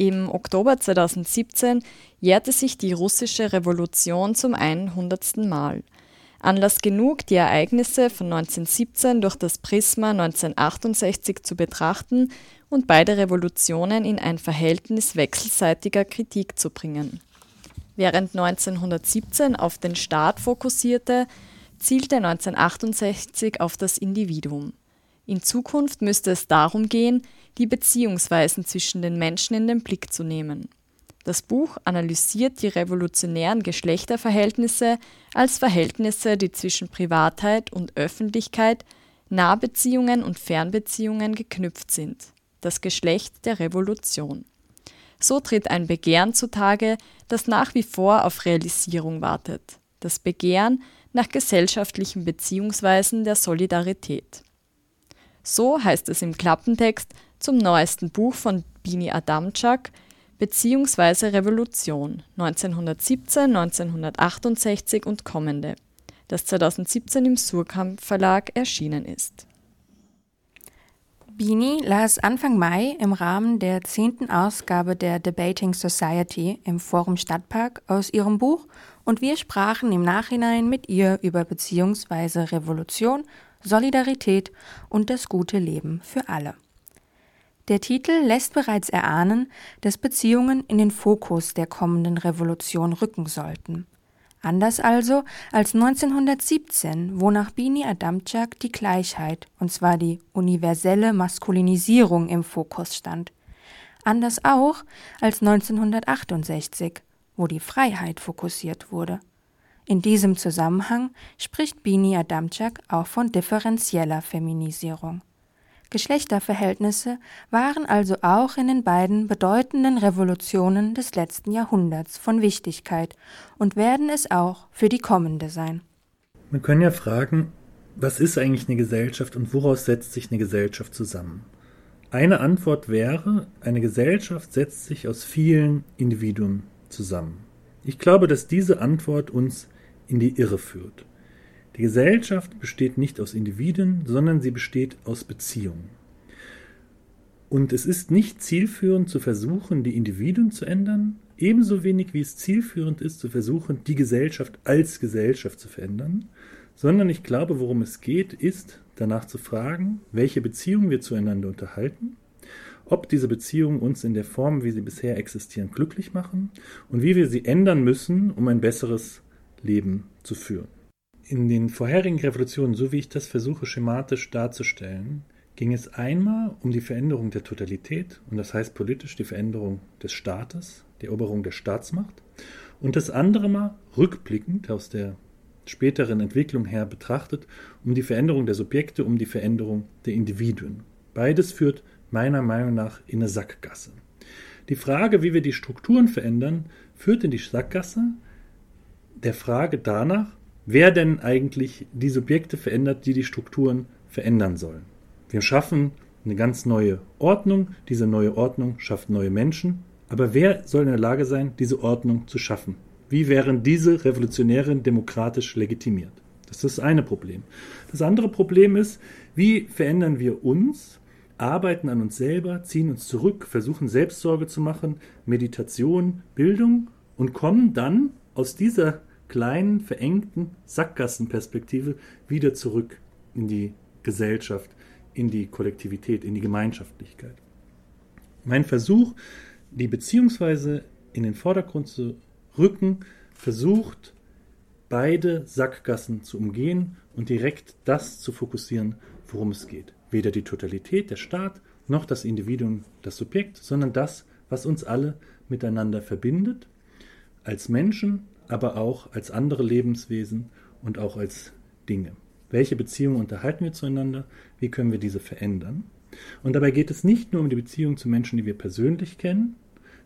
Im Oktober 2017 jährte sich die russische Revolution zum 100. Mal. Anlass genug, die Ereignisse von 1917 durch das Prisma 1968 zu betrachten und beide Revolutionen in ein Verhältnis wechselseitiger Kritik zu bringen. Während 1917 auf den Staat fokussierte, zielte 1968 auf das Individuum. In Zukunft müsste es darum gehen, die Beziehungsweisen zwischen den Menschen in den Blick zu nehmen. Das Buch analysiert die revolutionären Geschlechterverhältnisse als Verhältnisse, die zwischen Privatheit und Öffentlichkeit, Nahbeziehungen und Fernbeziehungen geknüpft sind. Das Geschlecht der Revolution. So tritt ein Begehren zutage, das nach wie vor auf Realisierung wartet. Das Begehren nach gesellschaftlichen Beziehungsweisen der Solidarität. So heißt es im Klappentext zum neuesten Buch von Bini Adamczak beziehungsweise Revolution 1917, 1968 und kommende, das 2017 im Surkamp Verlag erschienen ist. Bini las Anfang Mai im Rahmen der zehnten Ausgabe der Debating Society im Forum Stadtpark aus ihrem Buch und wir sprachen im Nachhinein mit ihr über beziehungsweise Revolution, Solidarität und das gute Leben für alle. Der Titel lässt bereits erahnen, dass Beziehungen in den Fokus der kommenden Revolution rücken sollten. Anders also als 1917, wo nach Bini Adamczak die Gleichheit, und zwar die universelle Maskulinisierung im Fokus stand. Anders auch als 1968, wo die Freiheit fokussiert wurde. In diesem Zusammenhang spricht Bini Adamczak auch von differenzieller Feminisierung. Geschlechterverhältnisse waren also auch in den beiden bedeutenden Revolutionen des letzten Jahrhunderts von Wichtigkeit und werden es auch für die kommende sein. Man kann ja fragen, was ist eigentlich eine Gesellschaft und woraus setzt sich eine Gesellschaft zusammen? Eine Antwort wäre, eine Gesellschaft setzt sich aus vielen Individuen zusammen. Ich glaube, dass diese Antwort uns in die Irre führt. Die Gesellschaft besteht nicht aus Individuen, sondern sie besteht aus Beziehungen. Und es ist nicht zielführend zu versuchen, die Individuen zu ändern, ebenso wenig wie es zielführend ist zu versuchen, die Gesellschaft als Gesellschaft zu verändern, sondern ich glaube, worum es geht, ist danach zu fragen, welche Beziehungen wir zueinander unterhalten, ob diese Beziehungen uns in der Form, wie sie bisher existieren, glücklich machen und wie wir sie ändern müssen, um ein besseres Leben zu führen. In den vorherigen Revolutionen, so wie ich das versuche schematisch darzustellen, ging es einmal um die Veränderung der Totalität, und das heißt politisch die Veränderung des Staates, die Eroberung der Staatsmacht, und das andere Mal rückblickend aus der späteren Entwicklung her betrachtet, um die Veränderung der Subjekte, um die Veränderung der Individuen. Beides führt meiner Meinung nach in eine Sackgasse. Die Frage, wie wir die Strukturen verändern, führt in die Sackgasse der Frage danach, wer denn eigentlich die Subjekte verändert, die die Strukturen verändern sollen. Wir schaffen eine ganz neue Ordnung, diese neue Ordnung schafft neue Menschen, aber wer soll in der Lage sein, diese Ordnung zu schaffen? Wie wären diese Revolutionäre demokratisch legitimiert? Das ist das eine Problem. Das andere Problem ist, wie verändern wir uns, arbeiten an uns selber, ziehen uns zurück, versuchen Selbstsorge zu machen, Meditation, Bildung und kommen dann aus dieser kleinen, verengten Sackgassenperspektive wieder zurück in die Gesellschaft, in die Kollektivität, in die Gemeinschaftlichkeit. Mein Versuch, die beziehungsweise in den Vordergrund zu rücken, versucht, beide Sackgassen zu umgehen und direkt das zu fokussieren, worum es geht. Weder die Totalität, der Staat, noch das Individuum, das Subjekt, sondern das, was uns alle miteinander verbindet, als Menschen, aber auch als andere Lebenswesen und auch als Dinge. Welche Beziehungen unterhalten wir zueinander? Wie können wir diese verändern? Und dabei geht es nicht nur um die Beziehung zu Menschen, die wir persönlich kennen,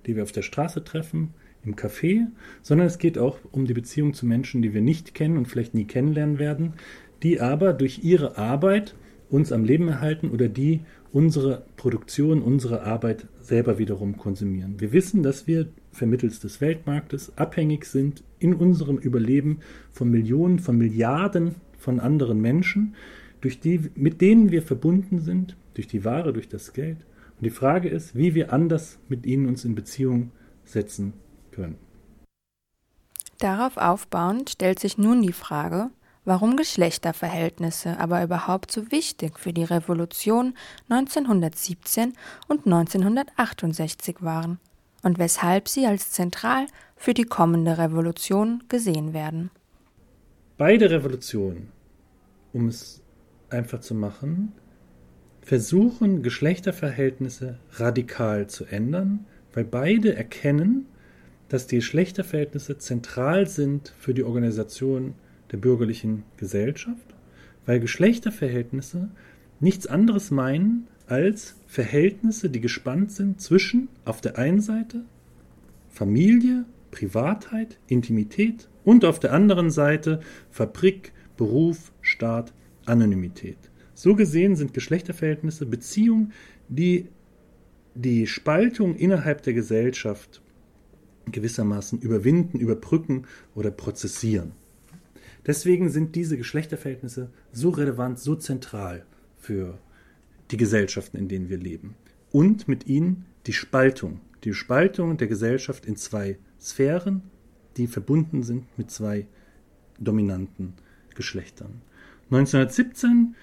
die wir auf der Straße treffen, im Café, sondern es geht auch um die Beziehung zu Menschen, die wir nicht kennen und vielleicht nie kennenlernen werden, die aber durch ihre Arbeit uns am Leben erhalten oder die unsere Produktion, unsere Arbeit selber wiederum konsumieren. Wir wissen, dass wir vermittels des Weltmarktes abhängig sind in unserem Überleben von Millionen, von Milliarden von anderen Menschen, durch die, mit denen wir verbunden sind, durch die Ware, durch das Geld Und die Frage ist, wie wir anders mit ihnen uns in Beziehung setzen können. Darauf aufbauend stellt sich nun die Frage, warum Geschlechterverhältnisse aber überhaupt so wichtig für die Revolution 1917 und 1968 waren und weshalb sie als zentral für die kommende Revolution gesehen werden. Beide Revolutionen, um es einfach zu machen, versuchen Geschlechterverhältnisse radikal zu ändern, weil beide erkennen, dass die Geschlechterverhältnisse zentral sind für die Organisation der bürgerlichen Gesellschaft, weil Geschlechterverhältnisse nichts anderes meinen als Verhältnisse, die gespannt sind zwischen auf der einen Seite Familie, Privatheit, Intimität und auf der anderen Seite Fabrik, Beruf, Staat, Anonymität. So gesehen sind Geschlechterverhältnisse Beziehungen, die die Spaltung innerhalb der Gesellschaft gewissermaßen überwinden, überbrücken oder prozessieren. Deswegen sind diese Geschlechterverhältnisse so relevant, so zentral für die Gesellschaften, in denen wir leben. Und mit ihnen die Spaltung, die Spaltung der Gesellschaft in zwei Sphären, die verbunden sind mit zwei dominanten Geschlechtern. 1917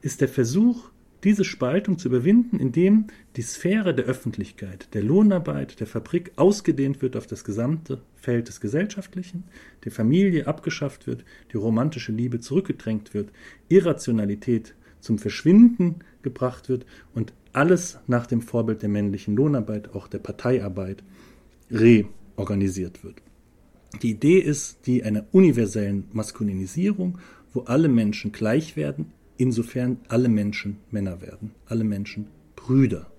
ist der Versuch, diese Spaltung zu überwinden, indem die Sphäre der Öffentlichkeit, der Lohnarbeit, der Fabrik ausgedehnt wird auf das gesamte Feld des Gesellschaftlichen, die Familie abgeschafft wird, die romantische Liebe zurückgedrängt wird, Irrationalität zum Verschwinden gebracht wird und alles nach dem Vorbild der männlichen Lohnarbeit, auch der Parteiarbeit, reorganisiert wird. Die Idee ist die einer universellen Maskulinisierung, wo alle Menschen gleich werden, insofern alle Menschen Männer werden, alle Menschen Brüder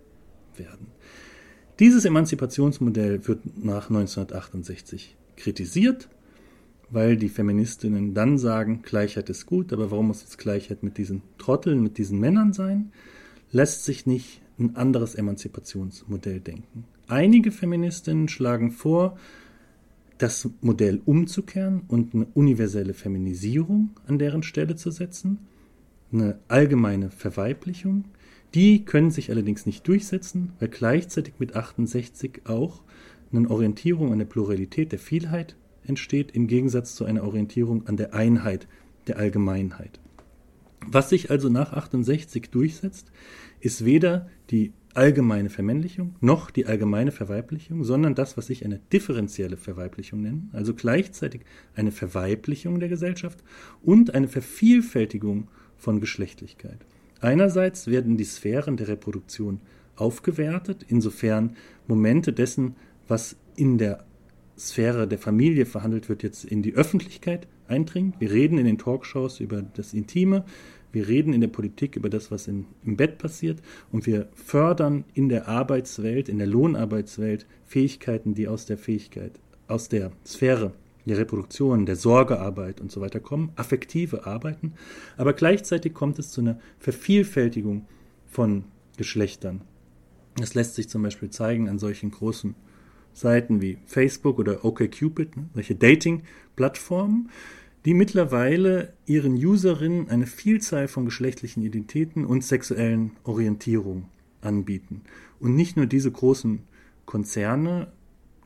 werden. Dieses Emanzipationsmodell wird nach 1968 kritisiert, weil die Feministinnen dann sagen, Gleichheit ist gut, aber warum muss es Gleichheit mit diesen Trotteln, mit diesen Männern sein? Lässt sich nicht ein anderes Emanzipationsmodell denken. Einige Feministinnen schlagen vor, das Modell umzukehren und eine universelle Feminisierung an deren Stelle zu setzen eine allgemeine Verweiblichung. Die können sich allerdings nicht durchsetzen, weil gleichzeitig mit 68 auch eine Orientierung an der Pluralität der Vielheit entsteht, im Gegensatz zu einer Orientierung an der Einheit der Allgemeinheit. Was sich also nach 68 durchsetzt, ist weder die allgemeine Vermännlichung noch die allgemeine Verweiblichung, sondern das, was ich eine differenzielle Verweiblichung nenne, also gleichzeitig eine Verweiblichung der Gesellschaft und eine Vervielfältigung von Geschlechtlichkeit. Einerseits werden die Sphären der Reproduktion aufgewertet, insofern Momente dessen, was in der Sphäre der Familie verhandelt wird, jetzt in die Öffentlichkeit eindringen. Wir reden in den Talkshows über das Intime, wir reden in der Politik über das, was in, im Bett passiert und wir fördern in der Arbeitswelt, in der Lohnarbeitswelt Fähigkeiten, die aus der Fähigkeit, aus der Sphäre der Reproduktion, der Sorgearbeit und so weiter kommen, affektive Arbeiten, aber gleichzeitig kommt es zu einer Vervielfältigung von Geschlechtern. Das lässt sich zum Beispiel zeigen an solchen großen Seiten wie Facebook oder OkCupid, ne, solche Dating-Plattformen, die mittlerweile ihren Userinnen eine Vielzahl von geschlechtlichen Identitäten und sexuellen Orientierungen anbieten. Und nicht nur diese großen Konzerne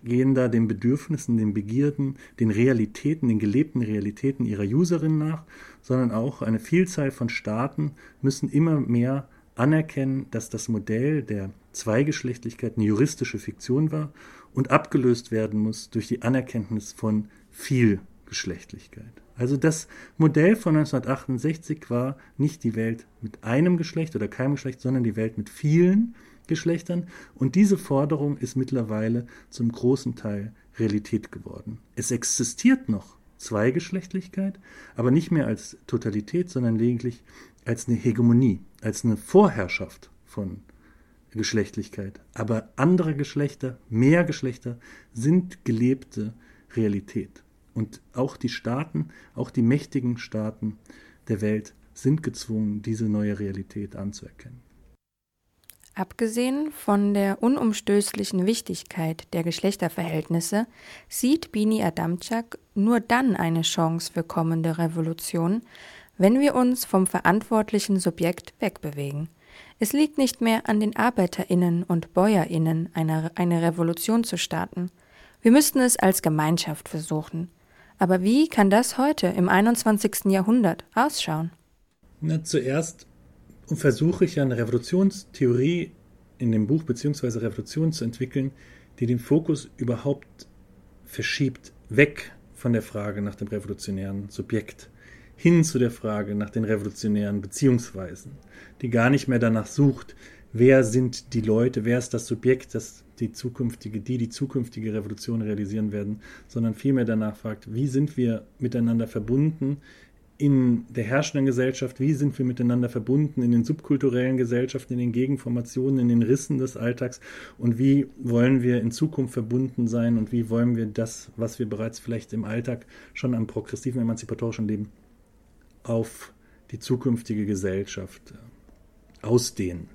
gehen da den Bedürfnissen, den Begierden, den Realitäten, den gelebten Realitäten ihrer Userinnen nach, sondern auch eine Vielzahl von Staaten müssen immer mehr anerkennen, dass das Modell der Zweigeschlechtlichkeit eine juristische Fiktion war und abgelöst werden muss durch die Anerkenntnis von Vielgeschlechtlichkeit. Also das Modell von 1968 war nicht die Welt mit einem Geschlecht oder keinem Geschlecht, sondern die Welt mit vielen Geschlechtern. Und diese Forderung ist mittlerweile zum großen Teil Realität geworden. Es existiert noch Zweigeschlechtlichkeit, aber nicht mehr als Totalität, sondern lediglich als eine Hegemonie, als eine Vorherrschaft von Geschlechtlichkeit. Aber andere Geschlechter, mehr Geschlechter sind gelebte Realität. Und auch die Staaten, auch die mächtigen Staaten der Welt sind gezwungen, diese neue Realität anzuerkennen. Abgesehen von der unumstößlichen Wichtigkeit der Geschlechterverhältnisse sieht Bini Adamczak nur dann eine Chance für kommende Revolution, wenn wir uns vom verantwortlichen Subjekt wegbewegen. Es liegt nicht mehr an den Arbeiterinnen und Bäuerinnen, eine, eine Revolution zu starten. Wir müssten es als Gemeinschaft versuchen. Aber wie kann das heute im 21. Jahrhundert ausschauen? Na, zuerst versuche ich eine Revolutionstheorie in dem Buch beziehungsweise Revolution zu entwickeln, die den Fokus überhaupt verschiebt, weg von der Frage nach dem revolutionären Subjekt hin zu der Frage nach den revolutionären Beziehungsweisen, die gar nicht mehr danach sucht, wer sind die Leute, wer ist das Subjekt, das die zukünftige, die die zukünftige Revolution realisieren werden, sondern vielmehr danach fragt, wie sind wir miteinander verbunden in der herrschenden Gesellschaft, wie sind wir miteinander verbunden in den subkulturellen Gesellschaften, in den Gegenformationen, in den Rissen des Alltags und wie wollen wir in Zukunft verbunden sein und wie wollen wir das, was wir bereits vielleicht im Alltag schon am progressiven, emanzipatorischen Leben auf die zukünftige Gesellschaft äh, ausdehnen.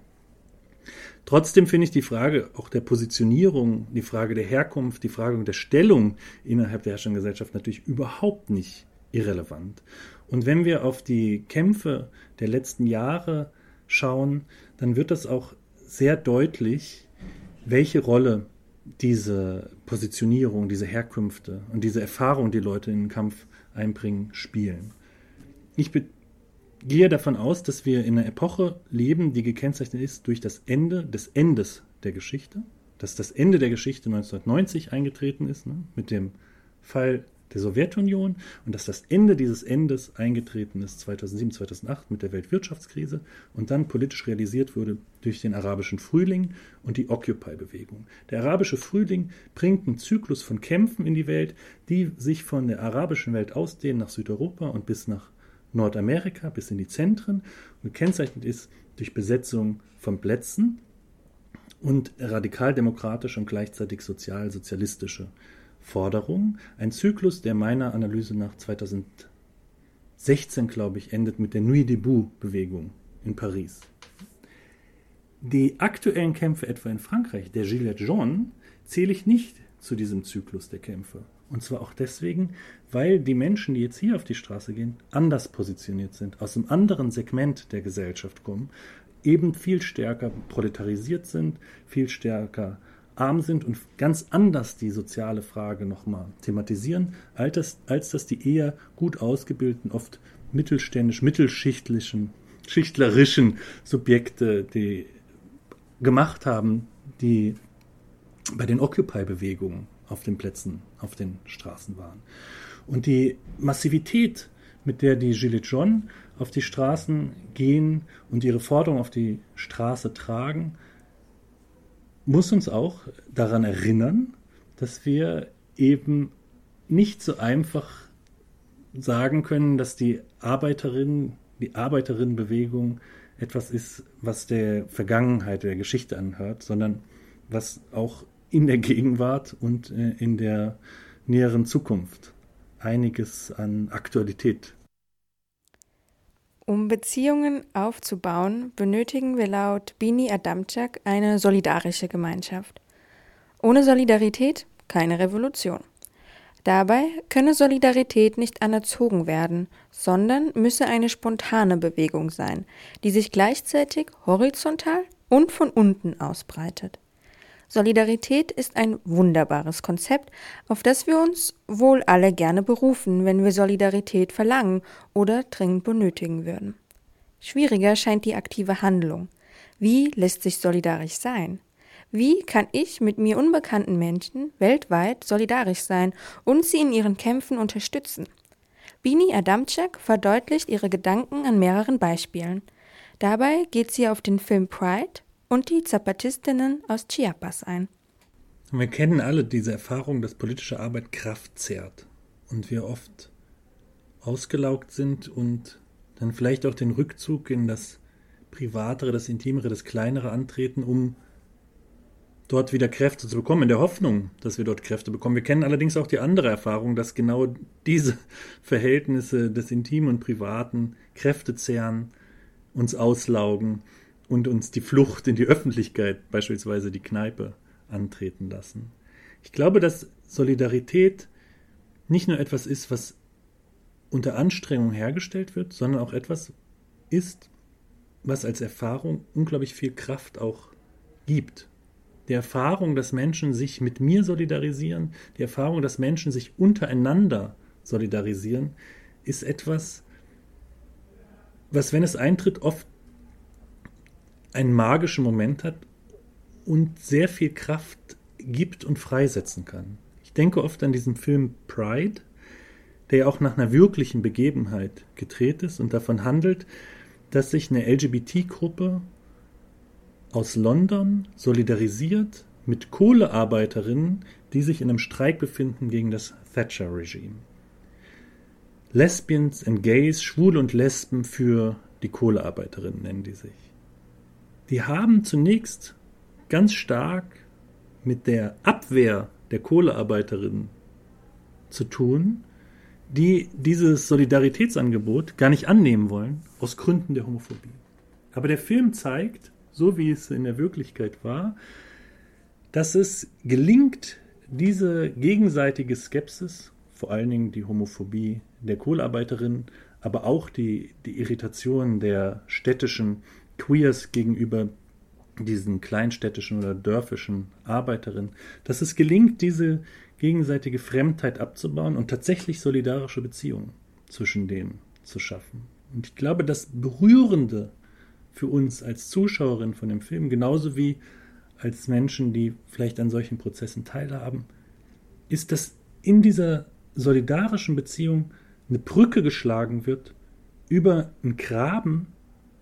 Trotzdem finde ich die Frage auch der Positionierung, die Frage der Herkunft, die Frage der Stellung innerhalb der herrschenden Gesellschaft natürlich überhaupt nicht irrelevant. Und wenn wir auf die Kämpfe der letzten Jahre schauen, dann wird das auch sehr deutlich, welche Rolle diese Positionierung, diese Herkünfte und diese Erfahrung, die Leute in den Kampf einbringen, spielen. Ich gehe davon aus, dass wir in einer Epoche leben, die gekennzeichnet ist durch das Ende des Endes der Geschichte, dass das Ende der Geschichte 1990 eingetreten ist, ne, mit dem Fall der Sowjetunion und dass das Ende dieses Endes eingetreten ist 2007, 2008 mit der Weltwirtschaftskrise und dann politisch realisiert wurde durch den arabischen Frühling und die Occupy-Bewegung. Der arabische Frühling bringt einen Zyklus von Kämpfen in die Welt, die sich von der arabischen Welt ausdehnen nach Südeuropa und bis nach Nordamerika bis in die Zentren und gekennzeichnet ist durch Besetzung von Plätzen und radikaldemokratische und gleichzeitig sozial-sozialistische Forderungen. Ein Zyklus, der meiner Analyse nach 2016, glaube ich, endet mit der Nuit Debout-Bewegung in Paris. Die aktuellen Kämpfe etwa in Frankreich, der Gilets jaunes, zähle ich nicht zu diesem Zyklus der Kämpfe. Und zwar auch deswegen, weil die Menschen, die jetzt hier auf die Straße gehen, anders positioniert sind, aus einem anderen Segment der Gesellschaft kommen, eben viel stärker proletarisiert sind, viel stärker arm sind und ganz anders die soziale Frage nochmal thematisieren, als das, als das die eher gut ausgebildeten, oft mittelständisch, mittelschichtlichen, schichtlerischen Subjekte, die gemacht haben, die bei den Occupy-Bewegungen auf den Plätzen, auf den Straßen waren. Und die Massivität, mit der die Gilets jaunes auf die Straßen gehen und ihre Forderungen auf die Straße tragen, muss uns auch daran erinnern, dass wir eben nicht so einfach sagen können, dass die Arbeiterinnen, die Arbeiterinnenbewegung etwas ist, was der Vergangenheit, der Geschichte anhört, sondern was auch in der Gegenwart und äh, in der näheren Zukunft einiges an Aktualität. Um Beziehungen aufzubauen, benötigen wir laut Bini Adamczak eine solidarische Gemeinschaft. Ohne Solidarität keine Revolution. Dabei könne Solidarität nicht anerzogen werden, sondern müsse eine spontane Bewegung sein, die sich gleichzeitig horizontal und von unten ausbreitet. Solidarität ist ein wunderbares Konzept, auf das wir uns wohl alle gerne berufen, wenn wir Solidarität verlangen oder dringend benötigen würden. Schwieriger scheint die aktive Handlung. Wie lässt sich solidarisch sein? Wie kann ich mit mir unbekannten Menschen weltweit solidarisch sein und sie in ihren Kämpfen unterstützen? Bini Adamczak verdeutlicht ihre Gedanken an mehreren Beispielen. Dabei geht sie auf den Film Pride und die Zapatistinnen aus Chiapas ein. Wir kennen alle diese Erfahrung, dass politische Arbeit Kraft zehrt und wir oft ausgelaugt sind und dann vielleicht auch den Rückzug in das Privatere, das Intimere, das Kleinere antreten, um dort wieder Kräfte zu bekommen, in der Hoffnung, dass wir dort Kräfte bekommen. Wir kennen allerdings auch die andere Erfahrung, dass genau diese Verhältnisse des Intimen und Privaten Kräfte zehren, uns auslaugen und uns die Flucht in die Öffentlichkeit, beispielsweise die Kneipe, antreten lassen. Ich glaube, dass Solidarität nicht nur etwas ist, was unter Anstrengung hergestellt wird, sondern auch etwas ist, was als Erfahrung unglaublich viel Kraft auch gibt. Die Erfahrung, dass Menschen sich mit mir solidarisieren, die Erfahrung, dass Menschen sich untereinander solidarisieren, ist etwas, was, wenn es eintritt, oft einen magischen Moment hat und sehr viel Kraft gibt und freisetzen kann. Ich denke oft an diesen Film Pride, der ja auch nach einer wirklichen Begebenheit gedreht ist und davon handelt, dass sich eine LGBT-Gruppe aus London solidarisiert mit Kohlearbeiterinnen, die sich in einem Streik befinden gegen das Thatcher-Regime. Lesbians and Gays, Schwule und Lesben für die Kohlearbeiterinnen nennen die sich. Die haben zunächst ganz stark mit der Abwehr der Kohlearbeiterinnen zu tun, die dieses Solidaritätsangebot gar nicht annehmen wollen, aus Gründen der Homophobie. Aber der Film zeigt, so wie es in der Wirklichkeit war, dass es gelingt, diese gegenseitige Skepsis, vor allen Dingen die Homophobie der Kohlearbeiterinnen, aber auch die, die Irritation der städtischen Queers gegenüber diesen kleinstädtischen oder dörfischen Arbeiterinnen, dass es gelingt, diese gegenseitige Fremdheit abzubauen und tatsächlich solidarische Beziehungen zwischen denen zu schaffen. Und ich glaube, das Berührende für uns als Zuschauerin von dem Film, genauso wie als Menschen, die vielleicht an solchen Prozessen teilhaben, ist, dass in dieser solidarischen Beziehung eine Brücke geschlagen wird über einen Graben,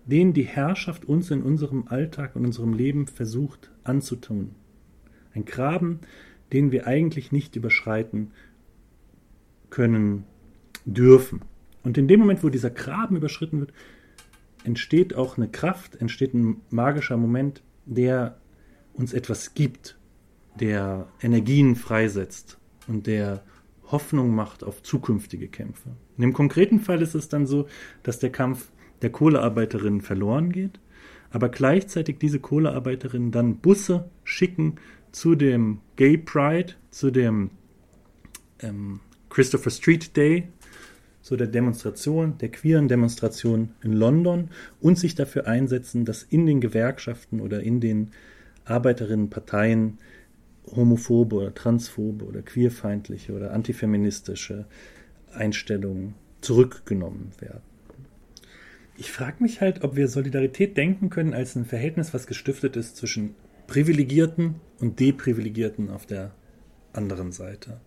den die Herrschaft uns in unserem Alltag und unserem Leben versucht anzutun. Ein Graben, den wir eigentlich nicht überschreiten können dürfen. Und in dem Moment, wo dieser Graben überschritten wird, entsteht auch eine Kraft, entsteht ein magischer Moment, der uns etwas gibt, der Energien freisetzt und der Hoffnung macht auf zukünftige Kämpfe. In dem konkreten Fall ist es dann so, dass der Kampf der Kohlearbeiterinnen verloren geht, aber gleichzeitig diese Kohlearbeiterinnen dann Busse schicken zu dem Gay Pride, zu dem ähm, Christopher Street Day, zu der Demonstration, der queeren Demonstration in London und sich dafür einsetzen, dass in den Gewerkschaften oder in den Arbeiterinnenparteien homophobe oder transphobe oder queerfeindliche oder antifeministische Einstellungen zurückgenommen werden. Ich frage mich halt, ob wir Solidarität denken können als ein Verhältnis, was gestiftet ist zwischen Privilegierten und Deprivilegierten auf der anderen Seite.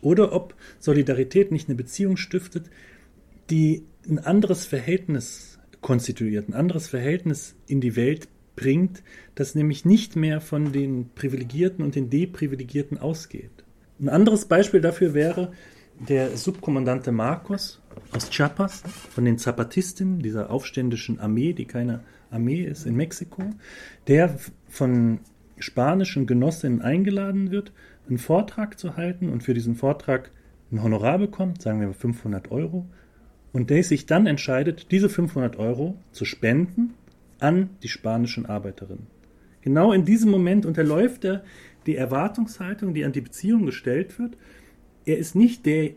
Oder ob Solidarität nicht eine Beziehung stiftet, die ein anderes Verhältnis konstituiert, ein anderes Verhältnis in die Welt bringt, das nämlich nicht mehr von den Privilegierten und den Deprivilegierten ausgeht. Ein anderes Beispiel dafür wäre der Subkommandante Marcos aus Chiapas, von den Zapatistinnen, dieser aufständischen Armee, die keine Armee ist in Mexiko, der von spanischen Genossinnen eingeladen wird, einen Vortrag zu halten und für diesen Vortrag ein Honorar bekommt, sagen wir 500 Euro, und der sich dann entscheidet, diese 500 Euro zu spenden an die spanischen Arbeiterinnen. Genau in diesem Moment unterläuft er die Erwartungshaltung, die an die Beziehung gestellt wird. Er ist nicht der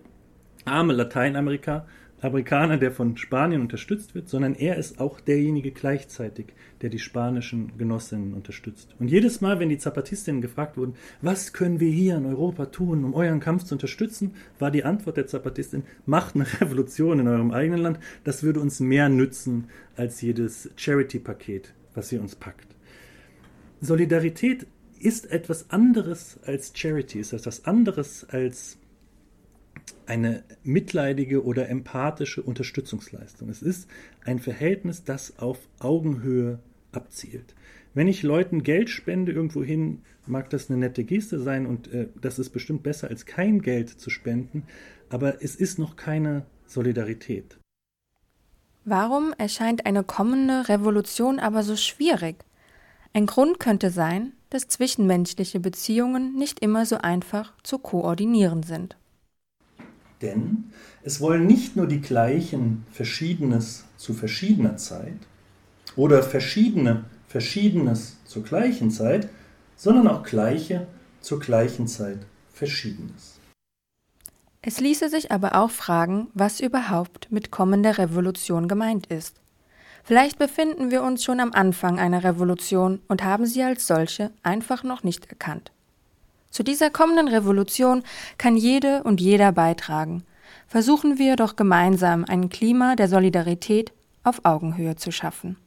arme Lateinamerikaner, Amerikaner, der von Spanien unterstützt wird, sondern er ist auch derjenige gleichzeitig, der die spanischen Genossinnen unterstützt. Und jedes Mal, wenn die Zapatistinnen gefragt wurden, was können wir hier in Europa tun, um euren Kampf zu unterstützen, war die Antwort der Zapatistin, macht eine Revolution in eurem eigenen Land, das würde uns mehr nützen als jedes Charity-Paket, was ihr uns packt. Solidarität ist etwas anderes als Charity, ist etwas anderes als eine mitleidige oder empathische Unterstützungsleistung. Es ist ein Verhältnis, das auf Augenhöhe abzielt. Wenn ich Leuten Geld spende irgendwohin, mag das eine nette Geste sein und äh, das ist bestimmt besser als kein Geld zu spenden, aber es ist noch keine Solidarität. Warum erscheint eine kommende Revolution aber so schwierig? Ein Grund könnte sein, dass zwischenmenschliche Beziehungen nicht immer so einfach zu koordinieren sind. Denn es wollen nicht nur die gleichen Verschiedenes zu verschiedener Zeit oder verschiedene Verschiedenes zur gleichen Zeit, sondern auch gleiche zur gleichen Zeit Verschiedenes. Es ließe sich aber auch fragen, was überhaupt mit kommender Revolution gemeint ist. Vielleicht befinden wir uns schon am Anfang einer Revolution und haben sie als solche einfach noch nicht erkannt. Zu dieser kommenden Revolution kann jede und jeder beitragen. Versuchen wir doch gemeinsam ein Klima der Solidarität auf Augenhöhe zu schaffen.